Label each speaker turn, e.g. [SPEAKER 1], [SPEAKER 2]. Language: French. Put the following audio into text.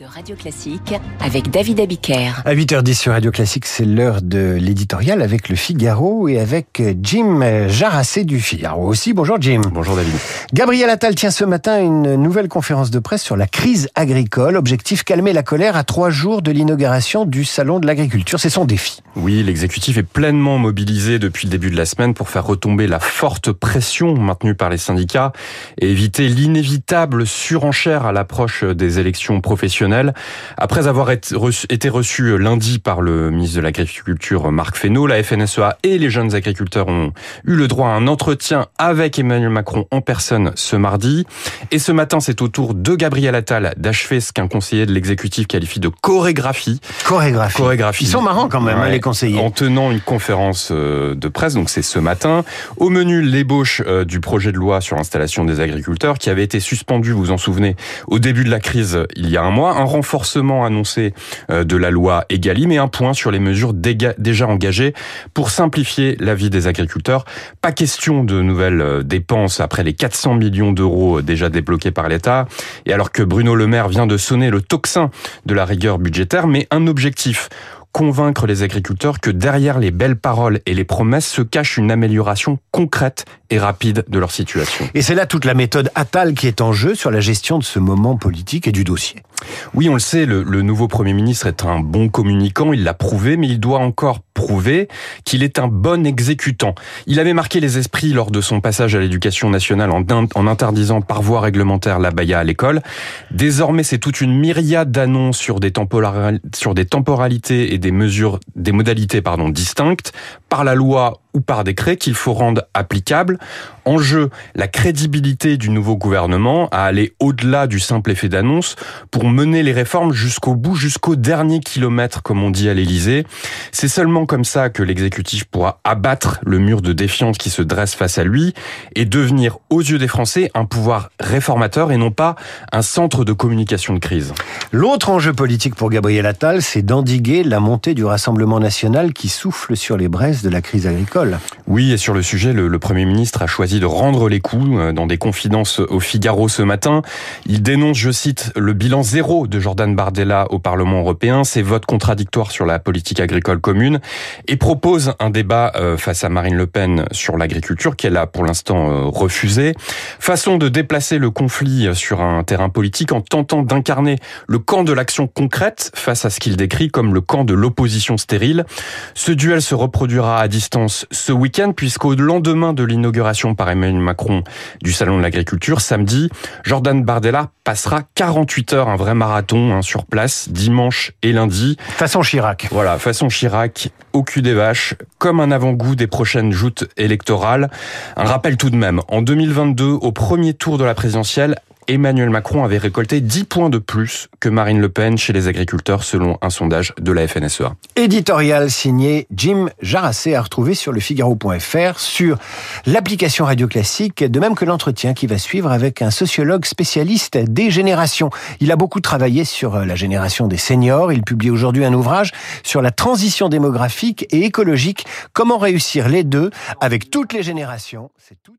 [SPEAKER 1] de Radio Classique avec David Abiker.
[SPEAKER 2] À 8h10 sur Radio Classique, c'est l'heure de l'éditorial avec le Figaro et avec Jim Jarassé du Figaro aussi. Bonjour Jim.
[SPEAKER 3] Bonjour David.
[SPEAKER 2] Gabriel Attal tient ce matin une nouvelle conférence de presse sur la crise agricole. Objectif calmer la colère à trois jours de l'inauguration du Salon de l'agriculture. C'est son défi.
[SPEAKER 3] Oui, l'exécutif est pleinement mobilisé depuis le début de la semaine pour faire retomber la forte pression maintenue par les syndicats et éviter l'inévitable surenchère à l'approche des élections professionnelles. Après avoir été reçu lundi par le ministre de l'Agriculture Marc Fesneau, la FNSEA et les jeunes agriculteurs ont eu le droit à un entretien avec Emmanuel Macron en personne ce mardi. Et ce matin, c'est au tour de Gabriel Attal d'achever ce qu'un conseiller de l'exécutif qualifie de chorégraphie.
[SPEAKER 2] Chorégraphie.
[SPEAKER 3] Chorégraphie.
[SPEAKER 2] Ils sont marrants quand même, hein, les conseillers.
[SPEAKER 3] En tenant une conférence euh, de presse, donc c'est ce matin. Au menu, l'ébauche euh, du projet de loi sur l'installation des agriculteurs qui avait été suspendu, vous vous en souvenez, au début de la crise il y a un mois, un renforcement annoncé euh, de la loi Egalim et un point sur les mesures déjà engagées pour simplifier la vie des agriculteurs. Pas question de nouvelles euh, dépenses après les 400 millions d'euros euh, déjà débloqués par l'État et alors que Bruno Le Maire vient de sonner le tocsin de la rigueur budgétaire, mais un objectif convaincre les agriculteurs que derrière les belles paroles et les promesses se cache une amélioration concrète et rapide de leur situation.
[SPEAKER 2] Et c'est là toute la méthode Attal qui est en jeu sur la gestion de ce moment politique et du dossier.
[SPEAKER 3] Oui, on le sait, le, nouveau Premier ministre est un bon communicant, il l'a prouvé, mais il doit encore prouver qu'il est un bon exécutant. Il avait marqué les esprits lors de son passage à l'éducation nationale en, interdisant par voie réglementaire la baya à l'école. Désormais, c'est toute une myriade d'annonces sur des, sur des temporalités et des mesures, des modalités pardon, distinctes par la loi ou par décret qu'il faut rendre applicable. En jeu, la crédibilité du nouveau gouvernement à aller au-delà du simple effet d'annonce pour mener les réformes jusqu'au bout, jusqu'au dernier kilomètre, comme on dit à l'Élysée. C'est seulement comme ça que l'exécutif pourra abattre le mur de défiance qui se dresse face à lui et devenir, aux yeux des Français, un pouvoir réformateur et non pas un centre de communication de crise.
[SPEAKER 2] L'autre enjeu politique pour Gabriel Attal, c'est d'endiguer la montée du Rassemblement national qui souffle sur les braises de la crise agricole.
[SPEAKER 3] Oui, et sur le sujet, le, Premier ministre a choisi de rendre les coups euh, dans des confidences au Figaro ce matin. Il dénonce, je cite, le bilan zéro de Jordan Bardella au Parlement européen, ses votes contradictoires sur la politique agricole commune, et propose un débat euh, face à Marine Le Pen sur l'agriculture qu'elle a pour l'instant euh, refusé. Façon de déplacer le conflit sur un terrain politique en tentant d'incarner le camp de l'action concrète face à ce qu'il décrit comme le camp de l'opposition stérile. Ce duel se reproduira à distance ce week-end puisqu'au lendemain de l'inauguration par Emmanuel Macron du Salon de l'Agriculture, samedi, Jordan Bardella passera 48 heures, un vrai marathon hein, sur place, dimanche et lundi.
[SPEAKER 2] Façon Chirac.
[SPEAKER 3] Voilà, façon Chirac, au cul des vaches, comme un avant-goût des prochaines joutes électorales. Un rappel tout de même, en 2022, au premier tour de la présidentielle, Emmanuel Macron avait récolté 10 points de plus que Marine Le Pen chez les agriculteurs selon un sondage de la FNSEA.
[SPEAKER 2] Éditorial signé Jim Jarassé à retrouver sur le Figaro.fr sur l'application Radio Classique, de même que l'entretien qui va suivre avec un sociologue spécialiste des générations. Il a beaucoup travaillé sur la génération des seniors. Il publie aujourd'hui un ouvrage sur la transition démographique et écologique. Comment réussir les deux avec toutes les générations. C'est tout